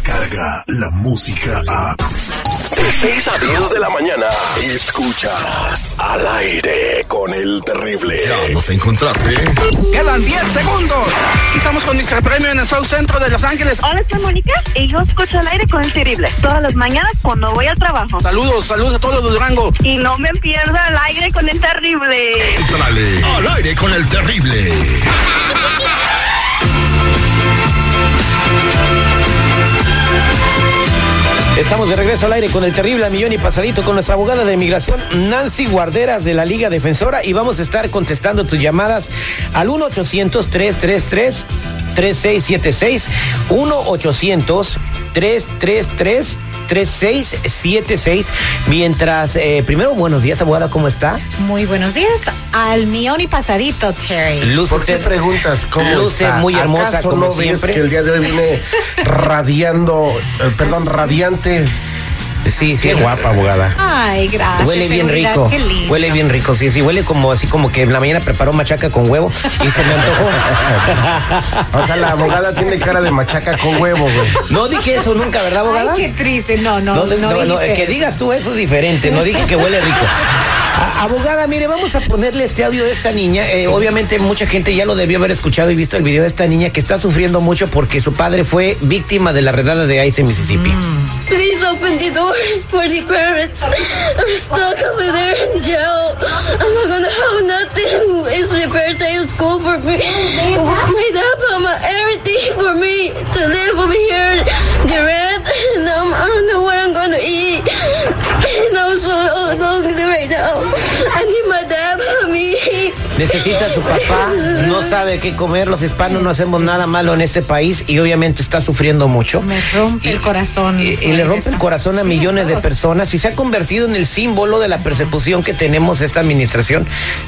llega la música a... De 6 a 10 de la mañana, escuchas al aire con el terrible. Ya nos encontraste. Quedan 10 segundos. Estamos con Mr. Premio en el South Centro de Los Ángeles. Hola, soy Mónica y yo escucho al aire con el terrible. Todas las mañanas cuando voy al trabajo. Saludos, saludos a todos los Durango. Y no me pierda al aire con el terrible. Entrale al aire con el terrible. Estamos de regreso al aire con el terrible millón y pasadito con nuestra abogada de inmigración, Nancy Guarderas de la Liga Defensora, y vamos a estar contestando tus llamadas al 1-800-333. 3676 1-800-333 3676. Mientras, eh, primero, buenos días, abogada, ¿cómo está? Muy buenos días. Al millón y pasadito, Terry. Luce ¿Por qué usted- preguntas cómo Luce está? muy hermosa, ¿Acaso como no ves siempre? que el día de hoy viene radiando, eh, perdón, radiante? Sí, sí. Qué guapa, abogada. Ay, gracias. Huele bien seguridad, rico. Qué lindo. Huele bien rico, sí, sí. Huele como así como que en la mañana preparó machaca con huevo y se me antojó. O sea, la abogada tiene cara de machaca con huevo, güey. No dije eso nunca, ¿verdad, abogada? Ay, qué triste. No, no, No, no. no, no, que digas tú eso es diferente, no dije que huele rico. Abogada, mire, vamos a ponerle este audio de esta niña. Eh, obviamente mucha gente ya lo debió haber escuchado y visto el video de esta niña que está sufriendo mucho porque su padre fue víctima de la redada de ICE en Mississippi. Please open the door for the parents. I'm stuck over there in jail. I'm not gonna have nothing. It's school for me. My everything for me to live over here. Necesita a su papá, no sabe qué comer, los hispanos no hacemos nada malo en este país y obviamente está sufriendo mucho. Me rompe el corazón. Y, y le rompe el corazón a millones de personas y se ha convertido en el símbolo de la persecución que tenemos esta administración,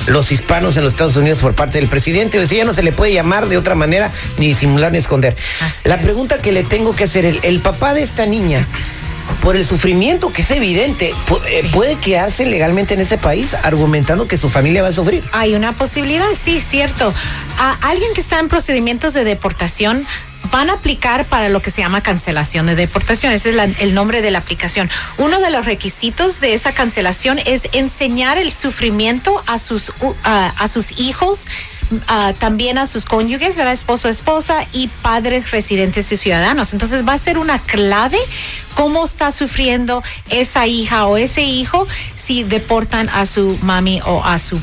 los hispanos en los Estados Unidos por parte del presidente. O sea, ya no se le puede llamar de otra manera, ni disimular ni esconder. Así la es. pregunta que le tengo que hacer, el, el papá de esta niña, por el sufrimiento que es evidente, eh, puede quedarse legalmente en ese país argumentando que su familia va a sufrir. Hay una posibilidad, sí, cierto. A alguien que está en procedimientos de deportación van a aplicar para lo que se llama cancelación de deportación. Ese es la- el nombre de la aplicación. Uno de los requisitos de esa cancelación es enseñar el sufrimiento sus, a sus hijos. Ah, también a sus cónyuges, ¿verdad? Esposo, esposa y padres residentes y ciudadanos. Entonces va a ser una clave cómo está sufriendo esa hija o ese hijo si deportan a su mami o a su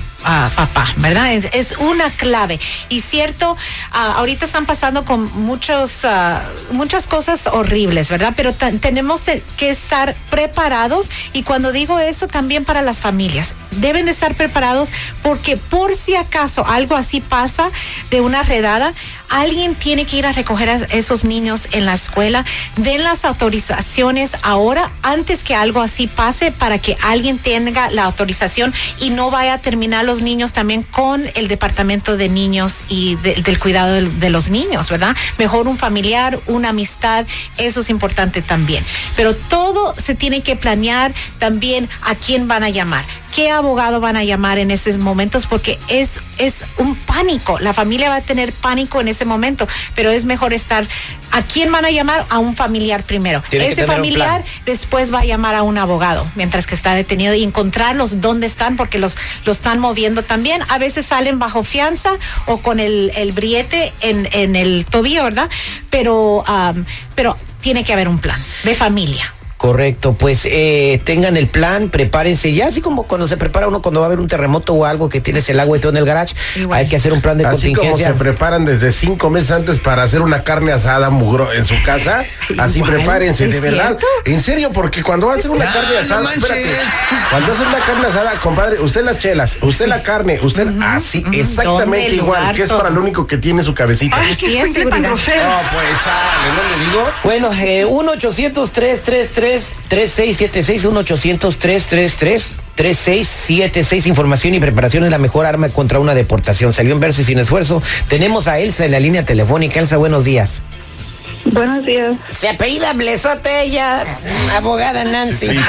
papá, ¿verdad? Es, una clave. Y cierto, ah, ahorita están pasando con muchos, ah, muchas cosas horribles, ¿verdad? Pero tenemos te- que estar preparados y cuando digo eso también para las familias, deben de estar preparados porque por si acaso algo así pasa de una redada, alguien tiene que ir a recoger a esos niños en la escuela, den las autorizaciones ahora antes que algo así pase para que alguien tenga la autorización y no vaya a terminar los niños también con el departamento de niños y de- del cuidado de, los niños, ¿verdad? Mejor un familiar, una amistad, eso es importante también. Pero todo se tiene que planear también a quién van a llamar qué abogado van a llamar en esos momentos porque es es un pánico. La familia va a tener pánico en ese momento pero es mejor estar a quién van a llamar a un familiar primero. Tiene ese familiar después va a llamar a un abogado mientras que está detenido y encontrarlos dónde están porque los los están moviendo también. A veces salen bajo fianza o con el, el briete en, en el tobillo verdad pero am, pero tiene que haber un plan de familia Correcto, pues eh, tengan el plan, prepárense ya, así como cuando se prepara uno cuando va a haber un terremoto o algo que tienes el agua y todo en el garage, Igual. hay que hacer un plan de Así como contingencia. se preparan desde cinco meses antes para hacer una carne asada mugro en su casa, así Igual, prepárense, ¿es de verdad. cierto? En serio, porque cuando va a hacer una carne no asada, espérate, cuando hace una carne asada, compadre, usted las chelas, usted la carne, usted así, ¿Dónde exactamente el igual, lugar, que es para lo único que tiene su cabecita. Ay, Así qué es. No, pues, sale, ¿no le digo? Bueno, eh, 1-800-333-3676, 1-800-333-3676. Información y preparación es la mejor arma contra una deportación. Salió en verso y sin esfuerzo. Tenemos a Elsa en la línea telefónica. Elsa, buenos días. Buenos días. Se apellida Blesote ella, abogada Nancy. Cipritio,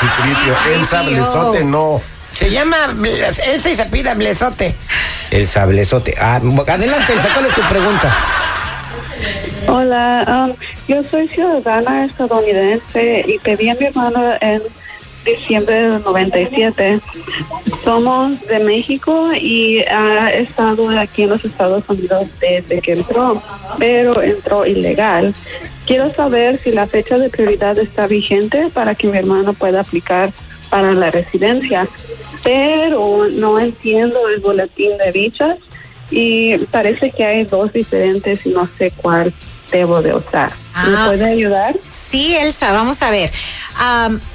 Cipritio, Elsa. Blesote, no. Se llama Elsa y se apellida Blesote. Elsa Blesote. Ah, adelante, Elsa, ¿cuál es tu pregunta? Hola, um, yo soy ciudadana estadounidense y pedí a mi hermano en diciembre del 97. Somos de México y ha estado aquí en los Estados Unidos desde que entró, pero entró ilegal. Quiero saber si la fecha de prioridad está vigente para que mi hermano pueda aplicar para la residencia, pero no entiendo el boletín de dichas y parece que hay dos diferentes y no sé cuál debo de usar. ¿Me Ah. puede ayudar? Sí, Elsa, vamos a ver.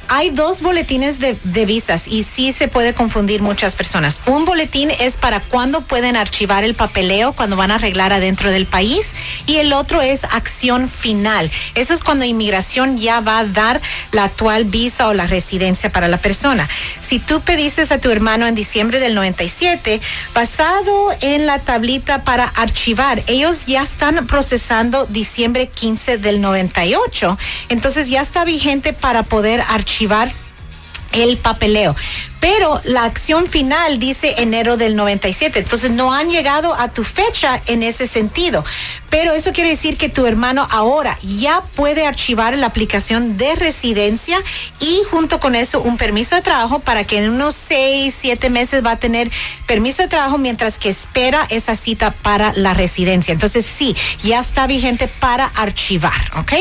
Hay dos boletines de, de visas y sí se puede confundir muchas personas. Un boletín es para cuando pueden archivar el papeleo, cuando van a arreglar adentro del país, y el otro es acción final. Eso es cuando inmigración ya va a dar la actual visa o la residencia para la persona. Si tú pediste a tu hermano en diciembre del 97, basado en la tablita para archivar, ellos ya están procesando diciembre 15 del 98. Entonces ya está vigente para poder archivar el papeleo. Pero la acción final dice enero del 97. Entonces no han llegado a tu fecha en ese sentido. Pero eso quiere decir que tu hermano ahora ya puede archivar la aplicación de residencia y junto con eso un permiso de trabajo para que en unos seis, siete meses va a tener permiso de trabajo mientras que espera esa cita para la residencia. Entonces sí, ya está vigente para archivar, ¿ok?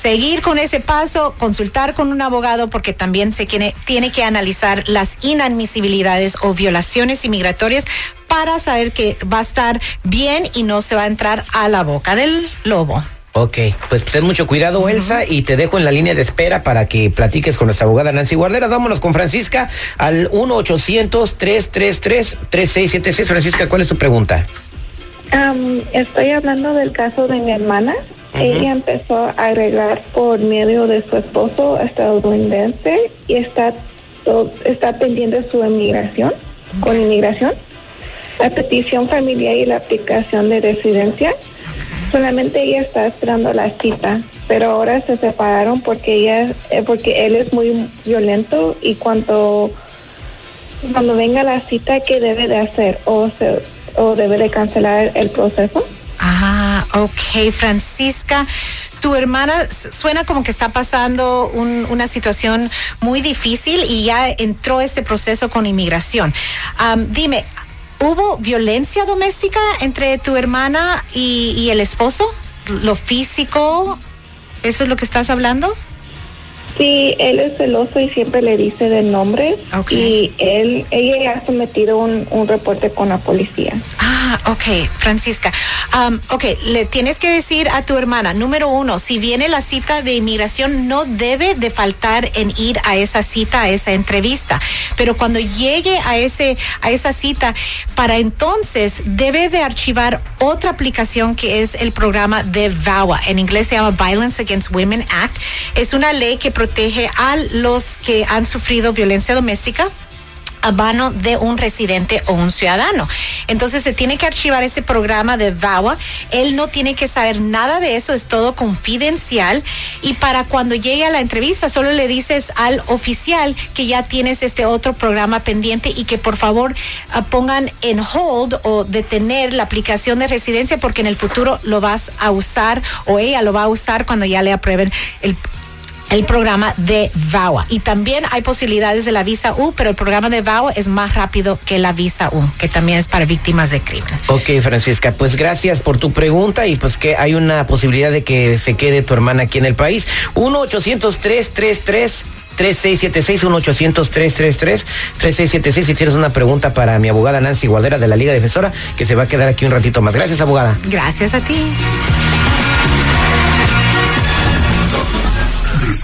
Seguir con ese paso, consultar con un abogado porque también se tiene, tiene que analizar las inadmisibilidades o violaciones inmigratorias para saber que va a estar bien y no se va a entrar a la boca del lobo. Ok, pues ten mucho cuidado, Elsa, y te dejo en la línea de espera para que platiques con nuestra abogada Nancy Guardera. Vámonos con Francisca al 1-800-333-3676. Francisca, ¿cuál es tu pregunta? Estoy hablando del caso de mi hermana. Ella empezó a arreglar por medio de su esposo estadounidense y está, está pendiente su inmigración, con inmigración, la petición familiar y la aplicación de residencia. Solamente ella está esperando la cita, pero ahora se separaron porque ella, eh, porque él es muy violento y cuando cuando venga la cita, ¿qué debe de hacer? ¿O, se, o debe de cancelar el proceso? Ok, Francisca. Tu hermana suena como que está pasando un- una situación muy difícil y ya entró este proceso con inmigración. Am, dime, ¿hubo violencia doméstica entre tu hermana y, y el esposo? ¿Lo físico? ¿Eso es lo que estás hablando? Sí, él es celoso y siempre le dice de nombre. Ok. Y él, ella ha sometido un, un reporte con la policía. Ah, ok, Francisca. Am, ok, le tienes que decir a tu hermana, número uno, si viene la cita de inmigración, no debe de faltar en ir a esa cita, a esa entrevista. Pero cuando llegue a ese, a esa cita, para entonces debe de archivar otra aplicación que es el programa de VAWA. En inglés se llama Violence Against Women Act. Es una ley que protege a los que han sufrido violencia doméstica a mano de un residente o un ciudadano. Entonces se tiene que archivar ese programa de VAWA. Él no tiene que saber nada de eso, es todo confidencial. Y para cuando llegue a la entrevista, solo le dices al oficial que ya tienes este otro programa pendiente y que por favor ah, pongan en hold o detener la aplicación de residencia porque en el futuro lo vas a usar o ella lo va a usar cuando ya le aprueben el el programa de VAWA. Y también hay posibilidades de la visa U, pero el programa de VAWA es más rápido que la visa U, que también es para víctimas de crimen. Ok, Francisca, pues gracias por tu pregunta y pues que hay una posibilidad de que se quede tu hermana aquí en el país. 1-800-333. 3676 1-800-333 3676 si tienes una pregunta para mi abogada Nancy Guardera de la Liga Defensora que se va a quedar aquí un ratito más. Gracias, abogada. Gracias a ti.